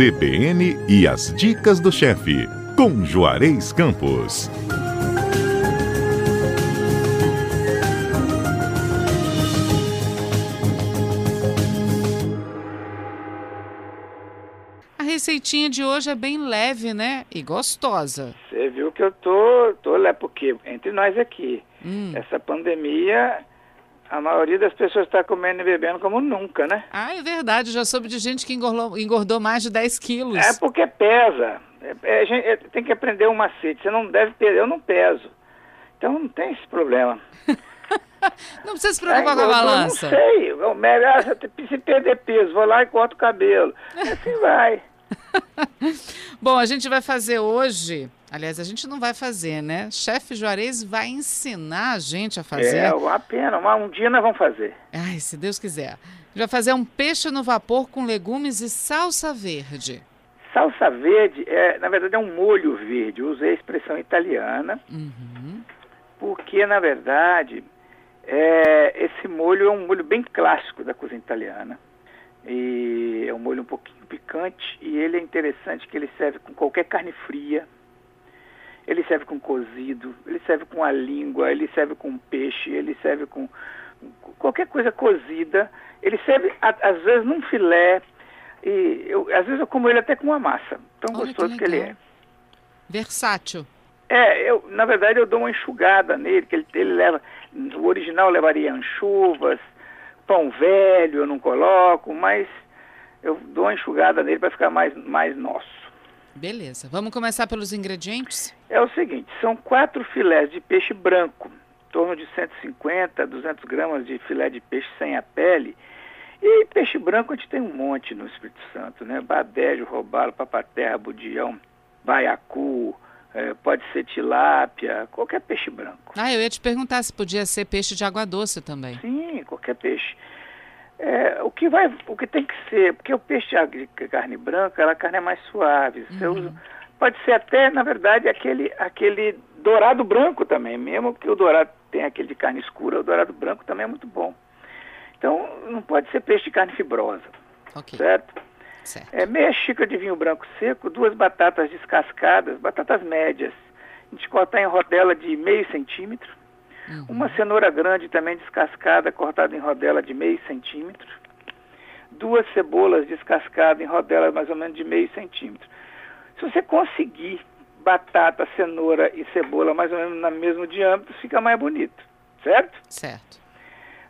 CBN e as dicas do chefe, com Juarez Campos. A receitinha de hoje é bem leve, né? E gostosa. Você viu que eu tô, tô lá, porque entre nós aqui, Hum. essa pandemia, a maioria das pessoas está comendo e bebendo como nunca, né? Ah, é verdade. Já soube de gente que engordou, engordou mais de 10 quilos. É porque pesa. É, é, é, tem que aprender um macete. Você não deve perder, eu não peso. Então não tem esse problema. Não precisa se preocupar com a engordou, balança. Não sei. O melhor é se perder peso. Vou lá e corto o cabelo. Assim vai. Bom, a gente vai fazer hoje. Aliás, a gente não vai fazer, né? Chefe Juarez vai ensinar a gente a fazer. É uma pena. Mas um dia nós vamos fazer. Ai, se Deus quiser. Vai fazer um peixe no vapor com legumes e salsa verde. Salsa verde, é, na verdade, é um molho verde. Eu usei a expressão italiana. Uhum. porque na verdade é, esse molho é um molho bem clássico da cozinha italiana e é um molho um pouquinho picante e ele é interessante que ele serve com qualquer carne fria ele serve com cozido ele serve com a língua ele serve com peixe ele serve com qualquer coisa cozida ele serve às vezes num filé e eu, às vezes eu como ele até com uma massa tão Olha que gostoso que ele é. Versátil. é, eu, na verdade eu dou uma enxugada nele, que ele, ele leva. O original levaria anchovas, pão velho eu não coloco, mas eu dou uma enxugada nele para ficar mais, mais nosso. Beleza. Vamos começar pelos ingredientes? É o seguinte, são quatro filés de peixe branco, em torno de 150 a 200 gramas de filé de peixe sem a pele. E peixe branco a gente tem um monte no Espírito Santo, né? Badejo, robalo, papaterra, budião, baiacu, eh, pode ser tilápia, qualquer peixe branco. Ah, eu ia te perguntar se podia ser peixe de água doce também. Sim, qualquer peixe. É, o que vai, o que tem que ser, porque o peixe de carne branca, ela, a carne é mais suave. Uhum. pode ser até, na verdade, aquele, aquele dourado branco também, mesmo que o dourado tem aquele de carne escura, o dourado branco também é muito bom. Então, não pode ser peixe de carne fibrosa, Ok, certo? certo. É meia xícara de vinho branco seco, duas batatas descascadas, batatas médias. A gente cortar em rodela de meio centímetro. Uhum. Uma cenoura grande também descascada, cortada em rodela de meio centímetro. Duas cebolas descascadas em rodela mais ou menos de meio centímetro. Se você conseguir batata, cenoura e cebola mais ou menos no mesmo diâmetro, fica mais bonito, certo? Certo.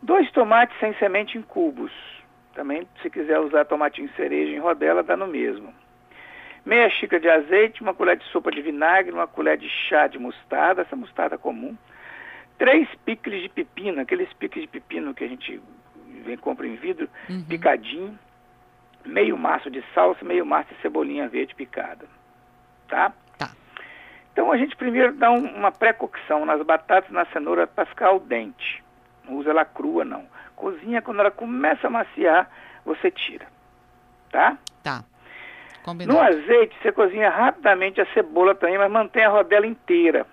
Dois tomates sem semente em cubos. Também, se quiser usar tomatinho cereja em rodela, dá no mesmo. Meia xícara de azeite, uma colher de sopa de vinagre, uma colher de chá de mostarda, essa mostarda comum. Três picles de pepino, aqueles picles de pepino que a gente vem compra em vidro, Uhum. picadinho. Meio maço de salsa, meio maço de cebolinha verde picada. Tá? Tá. Então a gente primeiro dá um- uma pré-cocção nas batatas na cenoura para ficar al dente. Não usa ela crua, não. Cozinha, quando ela começa a maciar, você tira. Tá? Tá. No Combinado. azeite, você cozinha rapidamente a cebola também, mas mantém a rodela inteira.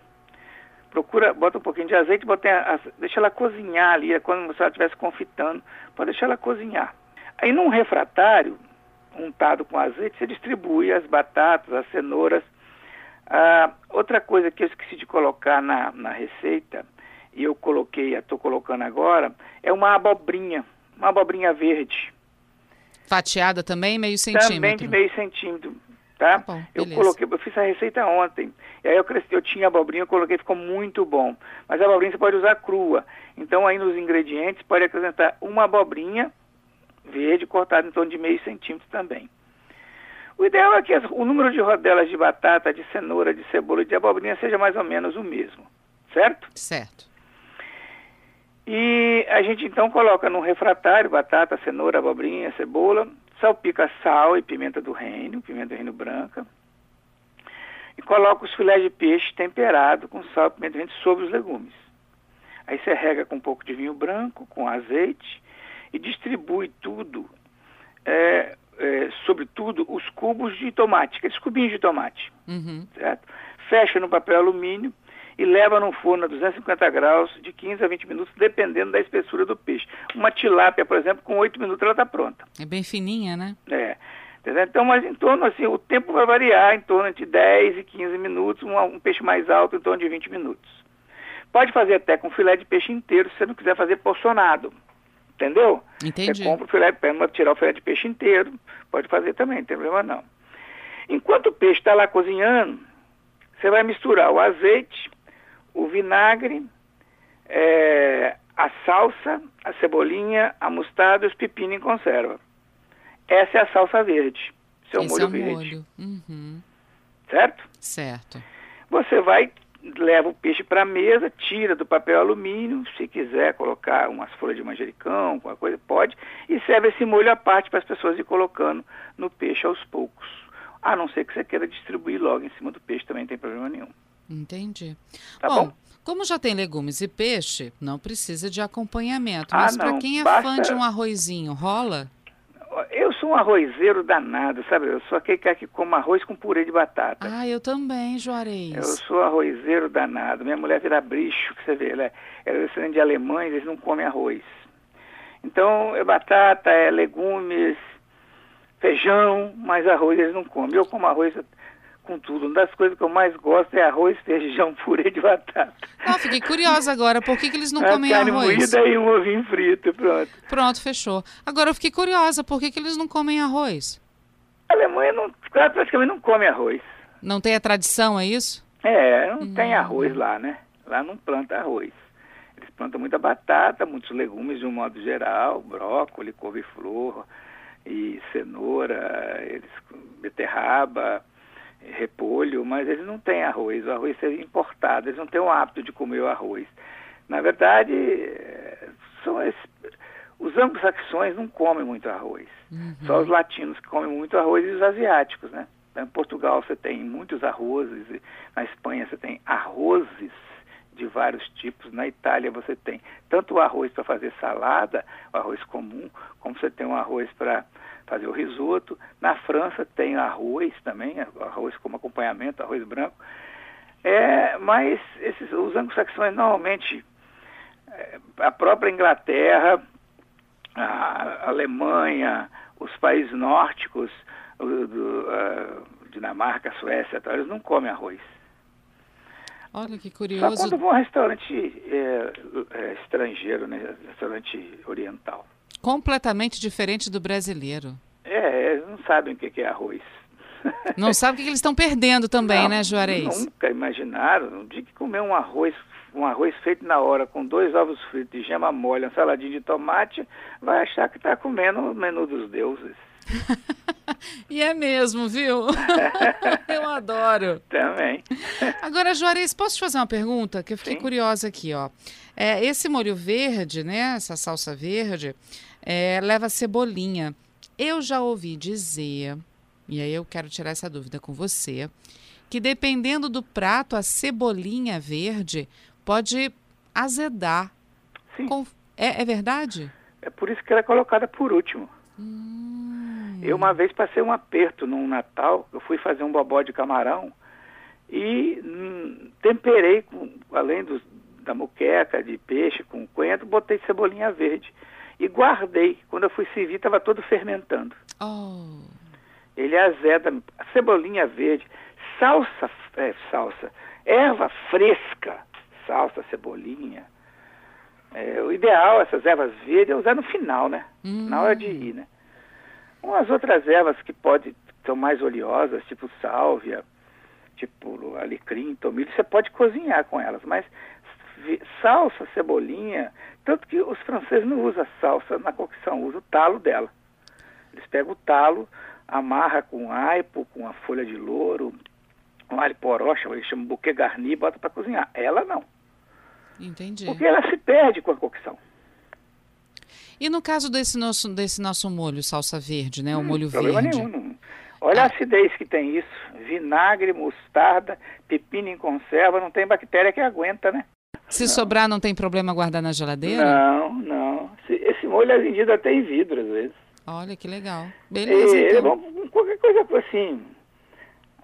Procura, bota um pouquinho de azeite, bota a, a- deixa ela cozinhar ali, é como se ela estivesse confitando, pode deixar ela cozinhar. Aí num refratário, untado com azeite, você distribui as batatas, as cenouras. Ah, outra coisa que eu esqueci de colocar na, na receita, e eu coloquei, estou colocando agora, é uma abobrinha, uma abobrinha verde. Fatiada também, meio Também centímetro. de meio centímetro, tá? Tá bom, eu coloquei, eu fiz a receita ontem. E aí eu cresci, eu tinha abobrinha, eu coloquei, ficou muito bom. Mas a abobrinha você pode usar crua. Então aí nos ingredientes pode acrescentar uma abobrinha verde cortada em torno de meio centímetro também. O ideal é que as- o número de rodelas de batata, de cenoura, de cebola e de abobrinha seja mais ou menos o mesmo, certo? Certo. E a gente então coloca num refratário batata, cenoura, abobrinha, cebola, salpica sal e pimenta do reino, pimenta do reino branca, e coloca os filés de peixe temperado com sal e pimenta do reino sobre os legumes. Aí você rega com um pouco de vinho branco, com azeite, e distribui tudo, é, é, sobre tudo, os cubos de tomate, aqueles cubinhos de tomate Uhum. certo? Fecha no papel alumínio e leva no forno a 250 graus de 15 a 20 minutos, dependendo da espessura do peixe. Uma tilápia, por exemplo, com 8 minutos ela está pronta. É bem fininha, né? É. Então, mas em torno, assim, o tempo vai variar em torno de 10 e 15 minutos, um, um peixe mais alto em torno de 20 minutos. Pode fazer até com filé de peixe inteiro, se você não quiser fazer porcionado. Entendeu? Entendi. Você compra o filé, para tirar o filé de peixe inteiro, pode fazer também, não tem problema não. Enquanto o peixe está lá cozinhando, você vai misturar o azeite, o vinagre, é, a salsa, a cebolinha, a mostarda e os pepinos em conserva. Essa é a salsa verde. Seu Esse molho é o verde. molho. Uhum. Certo? Certo. Você vai, leva o peixe para a mesa, tira do papel alumínio, se quiser colocar umas folhas de manjericão, alguma coisa, pode, e serve esse molho à parte para as pessoas ir colocando no peixe aos poucos. A não ser que você queira distribuir logo em cima do peixe, também não tem problema nenhum. Entendi. Tá bom, bom? como já tem legumes e peixe, não precisa de acompanhamento. Ah, Mas para não, quem é basta- fã de um arrozinho, rola? Eu sou um arrozeiro danado, sabe? Eu sou aquele cara que come arroz com purê de batata. Ah, eu também, Eu Juarez. sou arrozeiro danado. Minha mulher vira bicho, que você vê, ela é ela é descendente de alemães, eles não comem arroz. Então, é batata, é legumes, feijão, mas arroz eles não comem. Eu como arroz com tudo. Uma das coisas que eu mais gosto é arroz, feijão, purê de batata. Ah, fiquei curiosa agora, por que, que eles não Uma comem carne arroz? moída e um ovinho frito, pronto. Pronto, fechou. Agora eu fiquei curiosa, por que, que eles não comem arroz? A Alemanha não, praticamente não come arroz. Não tem a tradição, é isso? É, não tem Hum. arroz lá, né? Lá não planta arroz. Eles plantam muita batata, muitos legumes de um modo geral, brócolis, couve-flor e cenoura, eles beterraba, repolho, mas eles não têm arroz. O arroz é importado, eles não têm o hábito de comer o arroz. Na verdade, eh, são esses, os anglo-saxões não comem muito arroz. Só os latinos que comem muito arroz e os asiáticos, né? Então, Em Portugal você tem muitos arrozes, na Espanha você tem arrozes de vários tipos, na Itália você tem tanto o arroz para fazer salada, o arroz comum, como você tem um arroz para fazer o risoto. Na França tem arroz também, arroz como acompanhamento, arroz branco. É, mas esses, os anglo-saxões normalmente, é, a própria Inglaterra, a Alemanha, os países nórdicos, o, do, a Dinamarca, Suécia, eles não comem arroz. Olha que Só curioso. quando vão a um restaurante é, é, estrangeiro, né? restaurante oriental. Completamente diferente do brasileiro. É, eles não sabem o que é arroz. Não sabe o que eles estão perdendo também, Não, né, Juarez? Nunca imaginaram. No dia que comer um arroz, um arroz feito na hora, com dois ovos fritos de gema mole, uma saladinha de tomate, vai achar que está comendo o menu dos deuses. E é mesmo, viu? Eu adoro. Também. Agora, Juarez, posso te fazer uma pergunta? Que eu fiquei Sim. curiosa aqui, ó. É, esse molho verde, né? Essa salsa verde, é, leva cebolinha. Eu já ouvi dizer, e aí eu quero tirar essa dúvida com você, que dependendo do prato, a cebolinha verde pode azedar. Sim. Com- É, é verdade? É por isso que ela é colocada por último. Hum, Eu uma vez passei um aperto num Natal, eu fui fazer um bobó de camarão e hum, temperei, com, além dos, da moqueca de peixe com coentro, botei cebolinha verde e guardei. Quando eu fui servir, estava todo fermentando. Oh, Ele azeda, cebolinha verde, salsa, é, salsa, erva fresca, salsa, cebolinha. É, o ideal, essas ervas verdes, é usar no final, né? Hum. Na hora de ir, né? Umas outras ervas que pode, são mais oleosas, tipo sálvia, tipo alecrim, tomilho, você pode cozinhar com elas, mas salsa, cebolinha, tanto que os franceses não usam salsa na cocção, usam o talo dela. Eles pegam o talo, amarra com aipo, com a folha de louro, com alho poró, chama- eles chamam buquê garni e bota para cozinhar. Ela não, entendi. porque ela se perde com a cocção. E no caso desse nosso, desse nosso molho, salsa verde, né? O molho Hum, problema verde. nenhum. não. Olha a acidez que tem isso. Vinagre, mostarda, pepino em conserva, não tem bactéria que aguenta, né? Se sobrar, não tem problema guardar na geladeira? Não, não. Se- Esse molho é vendido até em vidro, às vezes. Olha que legal. E Beleza, ele é então. bom com qualquer coisa assim.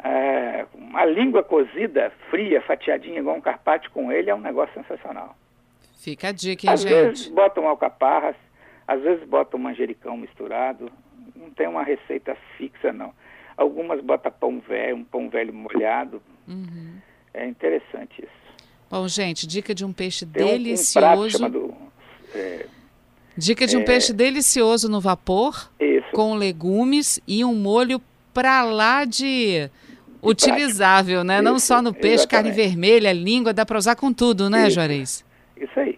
é, uma língua cozida, fria, fatiadinha, igual um carpaccio com ele, é um negócio sensacional. Fica a dica, hein, Às vezes gente? botam alcaparras, às vezes botam manjericão misturado, não tem uma receita fixa, não. Algumas botam pão velho, um pão velho molhado. Uhum. É interessante isso. Bom, gente, dica de um peixe Tem delicioso. Um, chamado... É, Dica de um É. peixe delicioso no vapor, isso. com legumes e um molho pra lá de utilizável, né? Não Isso, só no peixe, carne exatamente. vermelha, língua, dá pra usar com tudo, né, Isso. Juarez? Isso aí.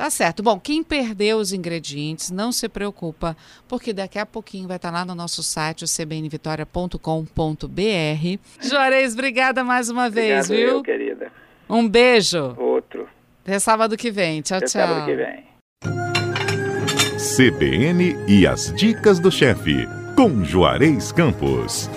Tá certo. Bom, quem perdeu os ingredientes, não se preocupa, porque daqui a pouquinho vai estar lá no nosso site, o cbnvitoria.com.br. Juarez, obrigada mais uma vez, Obrigado, viu? eu, querida. Um beijo. Outro. Até sábado que vem. Tchau, Até tchau. sábado que vem. CBN e as dicas do chefe, com Juarez Campos.